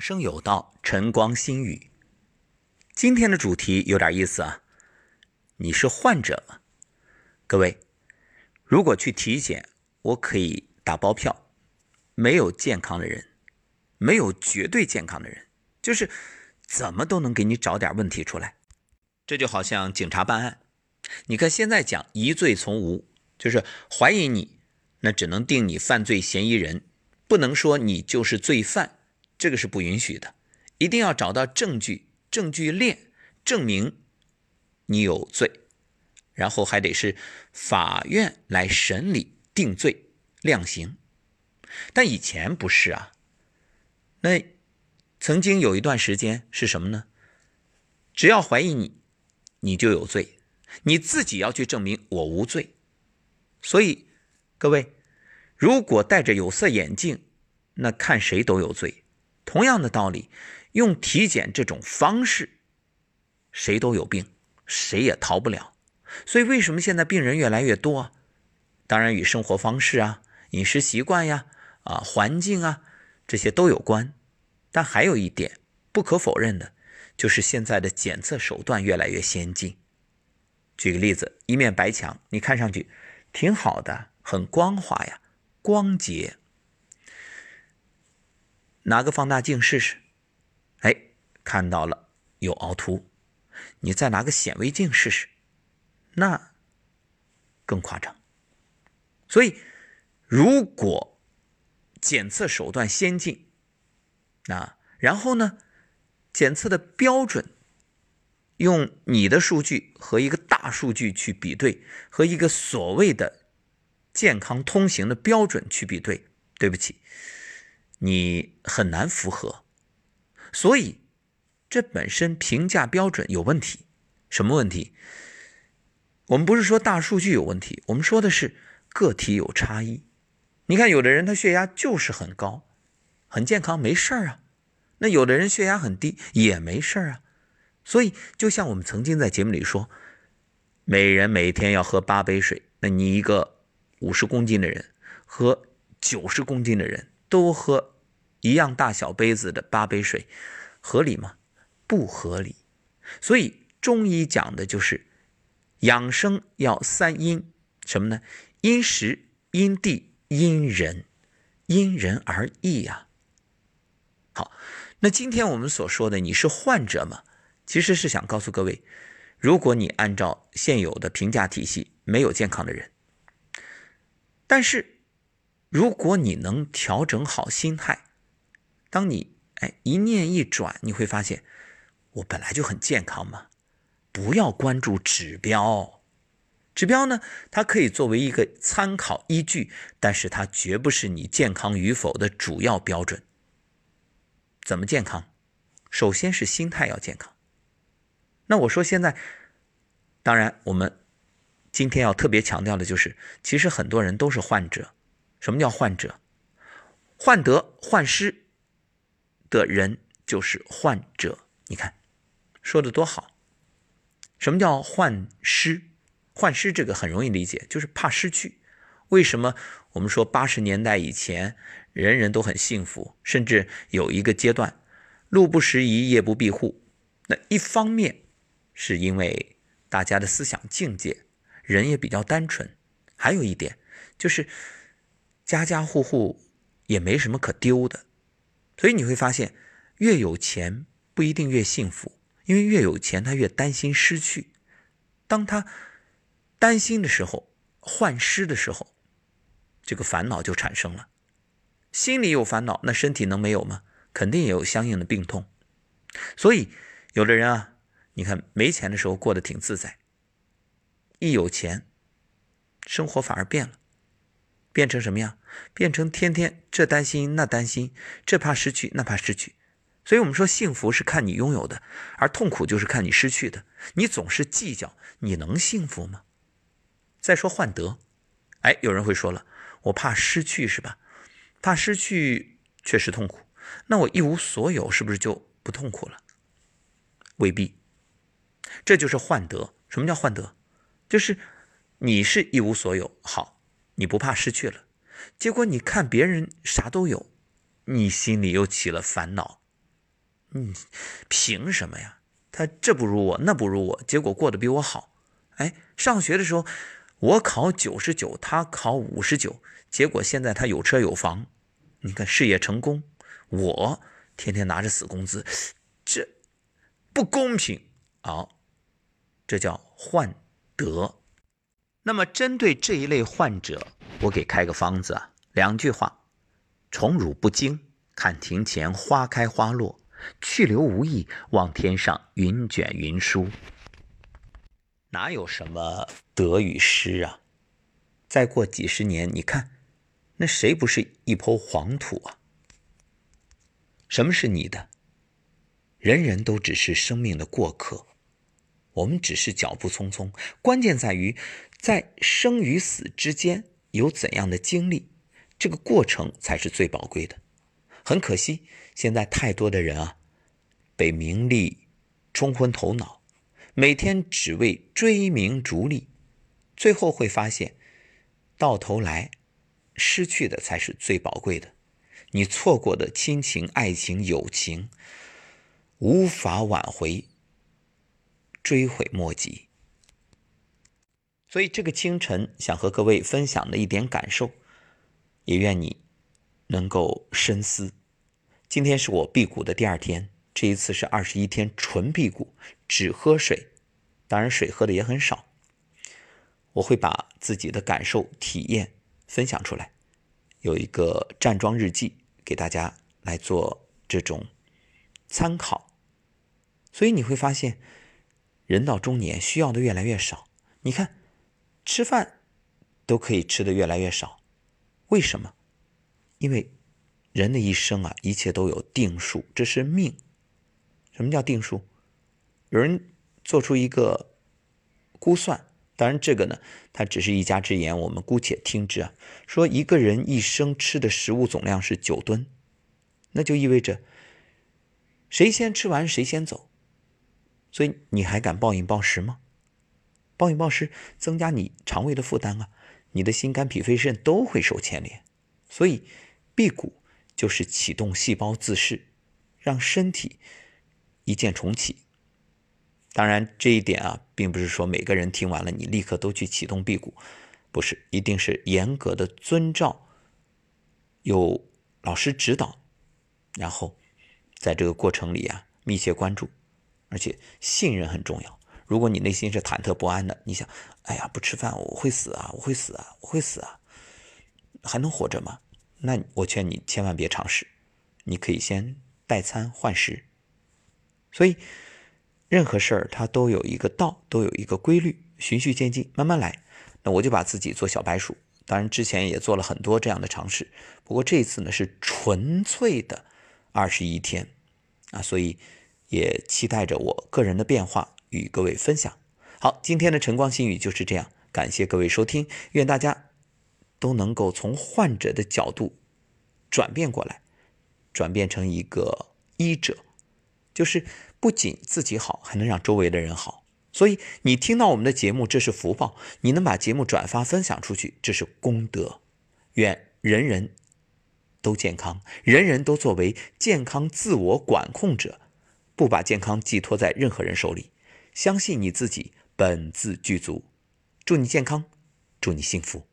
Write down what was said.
生有道，晨光心语。今天的主题有点意思啊！你是患者吗？各位，如果去体检，我可以打包票，没有健康的人，没有绝对健康的人，就是怎么都能给你找点问题出来。这就好像警察办案，你看现在讲疑罪从无，就是怀疑你，那只能定你犯罪嫌疑人，不能说你就是罪犯。这个是不允许的，一定要找到证据，证据链证明你有罪，然后还得是法院来审理定罪量刑。但以前不是啊，那曾经有一段时间是什么呢？只要怀疑你，你就有罪，你自己要去证明我无罪。所以各位，如果戴着有色眼镜，那看谁都有罪。同样的道理，用体检这种方式，谁都有病，谁也逃不了。所以，为什么现在病人越来越多？当然与生活方式啊、饮食习惯呀、啊环境啊这些都有关。但还有一点不可否认的，就是现在的检测手段越来越先进。举个例子，一面白墙，你看上去挺好的，很光滑呀，光洁。拿个放大镜试试，哎，看到了有凹凸。你再拿个显微镜试试，那更夸张。所以，如果检测手段先进，那然后呢，检测的标准，用你的数据和一个大数据去比对，和一个所谓的健康通行的标准去比对，对不起。你很难符合，所以这本身评价标准有问题。什么问题？我们不是说大数据有问题，我们说的是个体有差异。你看，有的人他血压就是很高，很健康，没事儿啊；那有的人血压很低，也没事儿啊。所以，就像我们曾经在节目里说，每人每天要喝八杯水，那你一个五十公斤的人和九十公斤的人。都喝一样大小杯子的八杯水，合理吗？不合理。所以中医讲的就是养生要三因，什么呢？因时、因地、因人，因人而异呀。好，那今天我们所说的你是患者嘛？其实是想告诉各位，如果你按照现有的评价体系，没有健康的人，但是。如果你能调整好心态，当你哎一念一转，你会发现我本来就很健康嘛。不要关注指标，指标呢，它可以作为一个参考依据，但是它绝不是你健康与否的主要标准。怎么健康？首先是心态要健康。那我说现在，当然我们今天要特别强调的就是，其实很多人都是患者。什么叫患者？患得患失的人就是患者。你看，说的多好。什么叫患失？患失这个很容易理解，就是怕失去。为什么我们说八十年代以前人人都很幸福，甚至有一个阶段，路不拾遗，夜不闭户？那一方面是因为大家的思想境界，人也比较单纯。还有一点就是。家家户户也没什么可丢的，所以你会发现，越有钱不一定越幸福，因为越有钱他越担心失去。当他担心的时候，患失的时候，这个烦恼就产生了。心里有烦恼，那身体能没有吗？肯定也有相应的病痛。所以，有的人啊，你看没钱的时候过得挺自在，一有钱，生活反而变了。变成什么样？变成天天这担心那担心，这怕失去那怕失去。所以我们说，幸福是看你拥有的，而痛苦就是看你失去的。你总是计较，你能幸福吗？再说患得，哎，有人会说了，我怕失去是吧？怕失去确实痛苦。那我一无所有，是不是就不痛苦了？未必。这就是患得。什么叫患得？就是你是一无所有，好。你不怕失去了，结果你看别人啥都有，你心里又起了烦恼，嗯，凭什么呀？他这不如我，那不如我，结果过得比我好。哎，上学的时候我考九十九，他考五十九，结果现在他有车有房，你看事业成功，我天天拿着死工资，这不公平啊！这叫患得。那么针对这一类患者，我给开个方子啊，两句话：宠辱不惊，看庭前花开花落。去留无意，望天上云卷云舒。哪有什么得与失啊？再过几十年，你看，那谁不是一抔黄土啊？什么是你的？人人都只是生命的过客，我们只是脚步匆匆。关键在于，在生与死之间有怎样的经历，这个过程才是最宝贵的。很可惜，现在太多的人啊，被名利冲昏头脑，每天只为追名逐利，最后会发现，到头来失去的才是最宝贵的。你错过的亲情、爱情、友情，无法挽回，追悔莫及。所以，这个清晨想和各位分享的一点感受，也愿你能够深思。今天是我辟谷的第二天，这一次是二十一天纯辟谷，只喝水，当然水喝的也很少。我会把自己的感受、体验分享出来，有一个站桩日记给大家来做这种参考。所以你会发现，人到中年需要的越来越少。你看，吃饭都可以吃的越来越少，为什么？因为。人的一生啊，一切都有定数，这是命。什么叫定数？有人做出一个估算，当然这个呢，它只是一家之言，我们姑且听之啊。说一个人一生吃的食物总量是九吨，那就意味着谁先吃完谁先走。所以你还敢暴饮暴食吗？暴饮暴食增加你肠胃的负担啊，你的心肝脾肺肾都会受牵连。所以辟谷。就是启动细胞自噬，让身体一键重启。当然，这一点啊，并不是说每个人听完了你立刻都去启动辟谷，不是，一定是严格的遵照，有老师指导，然后在这个过程里啊，密切关注，而且信任很重要。如果你内心是忐忑不安的，你想，哎呀，不吃饭我会死啊，我会死啊，我会死啊，还能活着吗？那我劝你千万别尝试，你可以先代餐换食。所以，任何事儿它都有一个道，都有一个规律，循序渐进，慢慢来。那我就把自己做小白鼠，当然之前也做了很多这样的尝试，不过这一次呢是纯粹的二十一天啊，所以也期待着我个人的变化与各位分享。好，今天的晨光心语就是这样，感谢各位收听，愿大家。都能够从患者的角度转变过来，转变成一个医者，就是不仅自己好，还能让周围的人好。所以你听到我们的节目，这是福报；你能把节目转发分享出去，这是功德。愿人人都健康，人人都作为健康自我管控者，不把健康寄托在任何人手里，相信你自己本自具足。祝你健康，祝你幸福。